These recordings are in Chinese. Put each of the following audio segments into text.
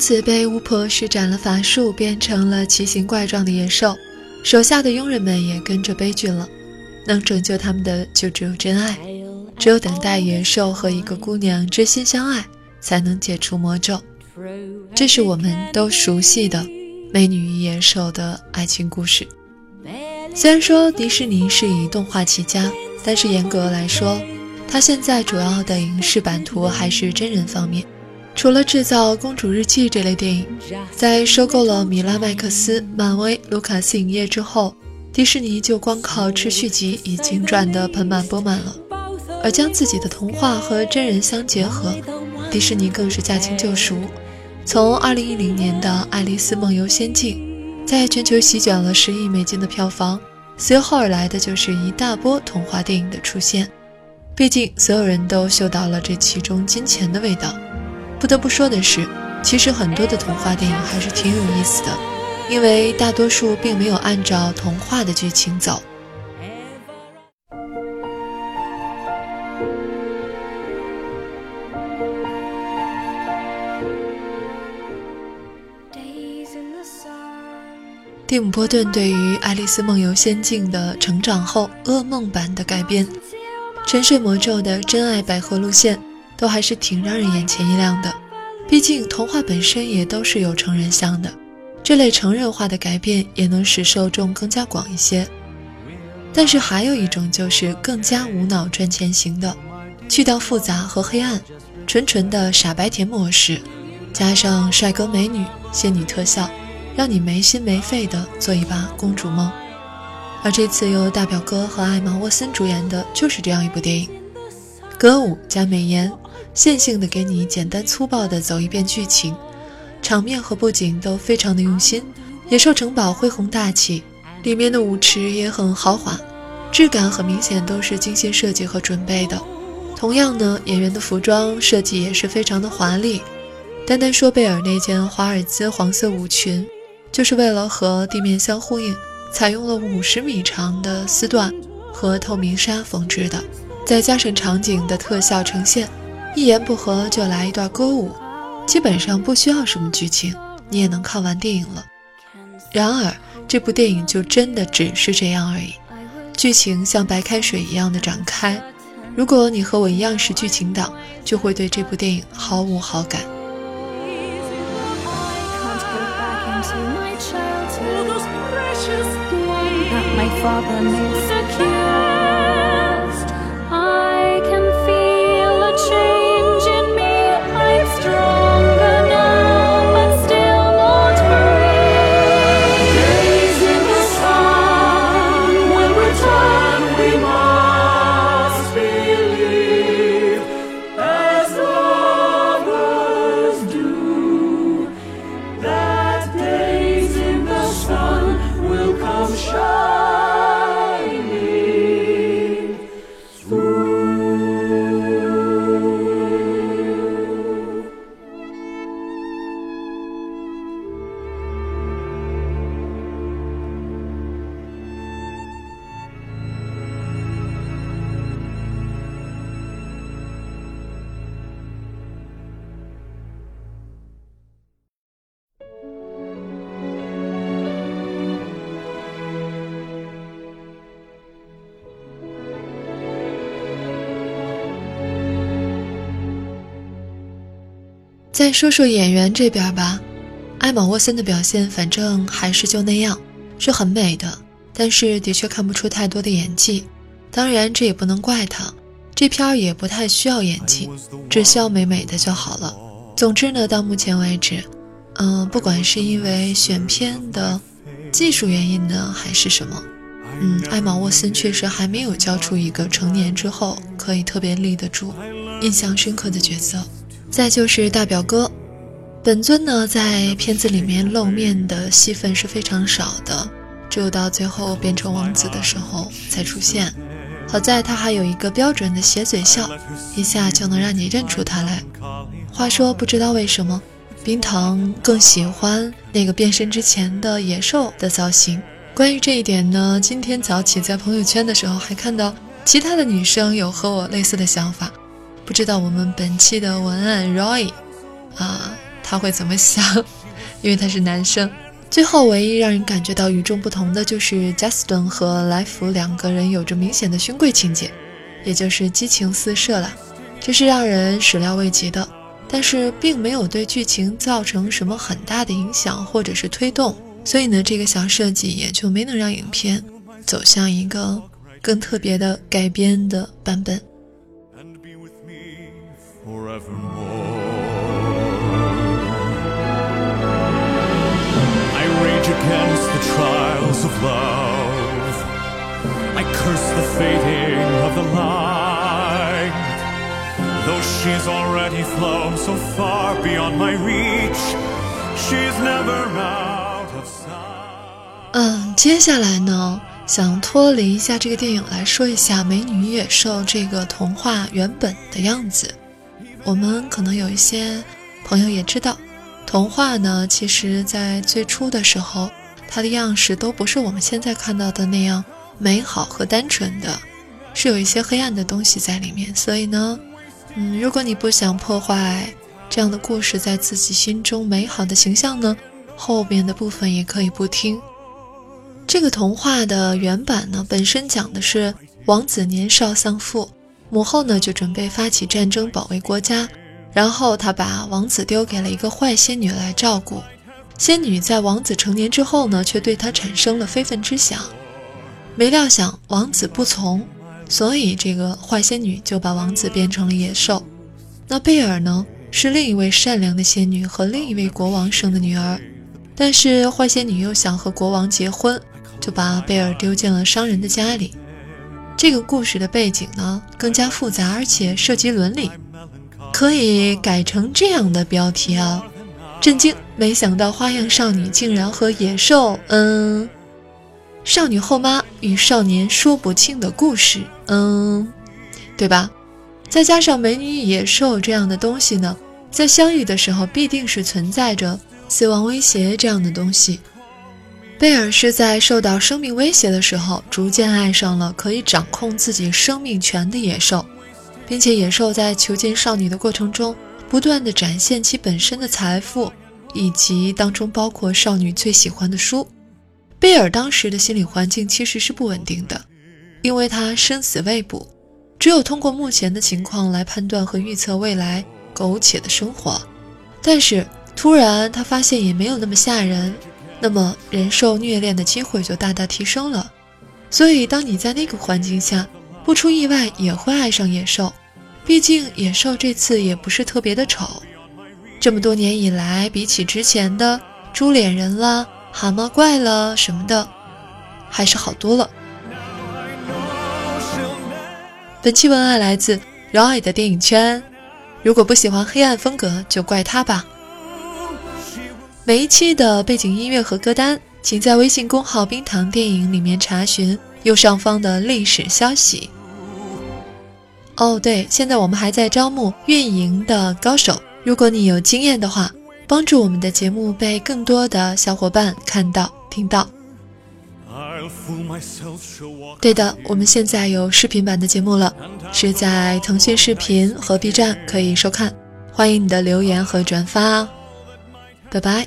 此被巫婆施展了法术，变成了奇形怪状的野兽，手下的佣人们也跟着悲剧了。能拯救他们的就只有真爱，只有等待野兽和一个姑娘真心相爱，才能解除魔咒。这是我们都熟悉的《美女与野兽》的爱情故事。虽然说迪士尼是以动画起家，但是严格来说，它现在主要的影视版图还是真人方面。除了制造《公主日记》这类电影，在收购了米拉麦克斯、漫威、卢卡斯影业之后，迪士尼就光靠吃续集已经赚得盆满钵满了。而将自己的童话和真人相结合，迪士尼更是驾轻就熟。从2010年的《爱丽丝梦游仙境》在全球席卷了十亿美金的票房，随后而来的就是一大波童话电影的出现。毕竟，所有人都嗅到了这其中金钱的味道。不得不说的是，其实很多的童话电影还是挺有意思的，因为大多数并没有按照童话的剧情走。蒂姆·波顿对于《爱丽丝梦游仙境》的成长后噩梦版的改编，《沉睡魔咒》的真爱百合路线。都还是挺让人眼前一亮的，毕竟童话本身也都是有成人向的，这类成人化的改变也能使受众更加广一些。但是还有一种就是更加无脑赚钱型的，去掉复杂和黑暗，纯纯的傻白甜模式，加上帅哥美女、仙女特效，让你没心没肺的做一把公主梦。而这次由大表哥和艾玛沃森主演的就是这样一部电影，歌舞加美颜。线性的给你简单粗暴的走一遍剧情，场面和布景都非常的用心。野兽城堡恢宏大气，里面的舞池也很豪华，质感很明显都是精心设计和准备的。同样呢，演员的服装设计也是非常的华丽。单单说贝尔那件华尔兹黄色舞裙，就是为了和地面相呼应，采用了五十米长的丝缎和透明纱缝制的，再加上场景的特效呈现。一言不合就来一段歌舞，基本上不需要什么剧情，你也能看完电影了。然而，这部电影就真的只是这样而已，剧情像白开水一样的展开。如果你和我一样是剧情党，就会对这部电影毫无好感。再说说演员这边吧，艾玛沃森的表现反正还是就那样，是很美的，但是的确看不出太多的演技。当然这也不能怪她，这片也不太需要演技，只需要美美的就好了。总之呢，到目前为止，嗯，不管是因为选片的技术原因呢，还是什么，嗯，艾玛沃森确实还没有交出一个成年之后可以特别立得住、印象深刻的角色。再就是大表哥，本尊呢，在片子里面露面的戏份是非常少的，只有到最后变成王子的时候才出现。好在他还有一个标准的斜嘴笑，一下就能让你认出他来。话说，不知道为什么，冰糖更喜欢那个变身之前的野兽的造型。关于这一点呢，今天早起在朋友圈的时候还看到其他的女生有和我类似的想法。不知道我们本期的文案 Roy 啊。他会怎么想？因为他是男生。最后，唯一让人感觉到与众不同的就是 Justin 和来福两个人有着明显的兄贵情节，也就是激情四射了，这是让人始料未及的。但是，并没有对剧情造成什么很大的影响或者是推动，所以呢，这个小设计也就没能让影片走向一个更特别的改编的版本。against the trials of love. I curse the fading of the light. Though she's already flown so far beyond my reach, she's never out of sight. 嗯，接下来呢，想脱离一下这个电影来说一下《美女与野兽》这个童话原本的样子。 我们可能有一些朋友也知道。童话呢，其实，在最初的时候，它的样式都不是我们现在看到的那样美好和单纯的，是有一些黑暗的东西在里面。所以呢，嗯，如果你不想破坏这样的故事在自己心中美好的形象呢，后边的部分也可以不听。这个童话的原版呢，本身讲的是王子年少丧父，母后呢就准备发起战争保卫国家。然后她把王子丢给了一个坏仙女来照顾，仙女在王子成年之后呢，却对他产生了非分之想。没料想王子不从，所以这个坏仙女就把王子变成了野兽。那贝尔呢，是另一位善良的仙女和另一位国王生的女儿，但是坏仙女又想和国王结婚，就把贝尔丢进了商人的家里。这个故事的背景呢，更加复杂，而且涉及伦理。可以改成这样的标题啊！震惊！没想到花样少女竟然和野兽……嗯，少女后妈与少年说不清的故事，嗯，对吧？再加上美女与野兽这样的东西呢，在相遇的时候必定是存在着死亡威胁这样的东西。贝尔是在受到生命威胁的时候，逐渐爱上了可以掌控自己生命权的野兽。并且野兽在囚禁少女的过程中，不断的展现其本身的财富，以及当中包括少女最喜欢的书。贝尔当时的心理环境其实是不稳定的，因为他生死未卜，只有通过目前的情况来判断和预测未来苟且的生活。但是突然他发现也没有那么吓人，那么人兽虐恋的机会就大大提升了。所以当你在那个环境下，不出意外也会爱上野兽。毕竟野兽这次也不是特别的丑，这么多年以来，比起之前的猪脸人啦、蛤蟆怪了什么的，还是好多了。本期文案来自 Roy 的电影圈，如果不喜欢黑暗风格，就怪他吧。每一期的背景音乐和歌单，请在微信公号“冰糖电影”里面查询右上方的历史消息。哦，对，现在我们还在招募运营的高手。如果你有经验的话，帮助我们的节目被更多的小伙伴看到、听到。对的，我们现在有视频版的节目了，是在腾讯视频和 B 站可以收看。欢迎你的留言和转发，拜拜。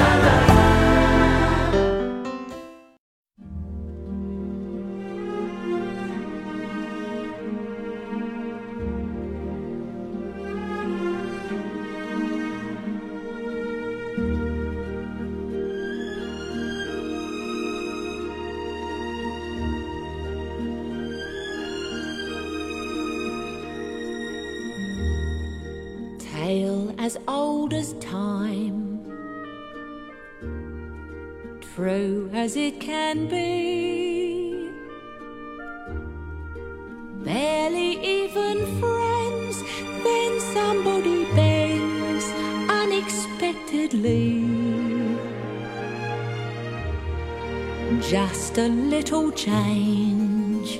As old as time true as it can be. Barely even friends, then somebody bends unexpectedly. Just a little change.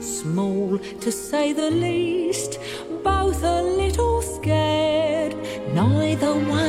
Small to say the least, both a little scared, neither one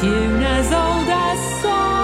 Tune as old as song.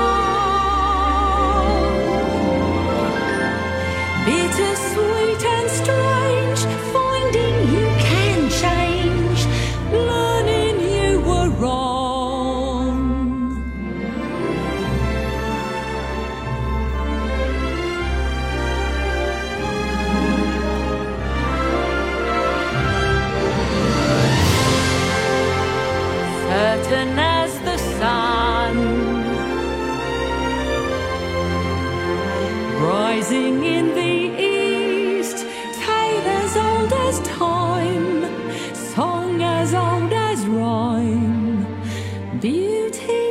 you take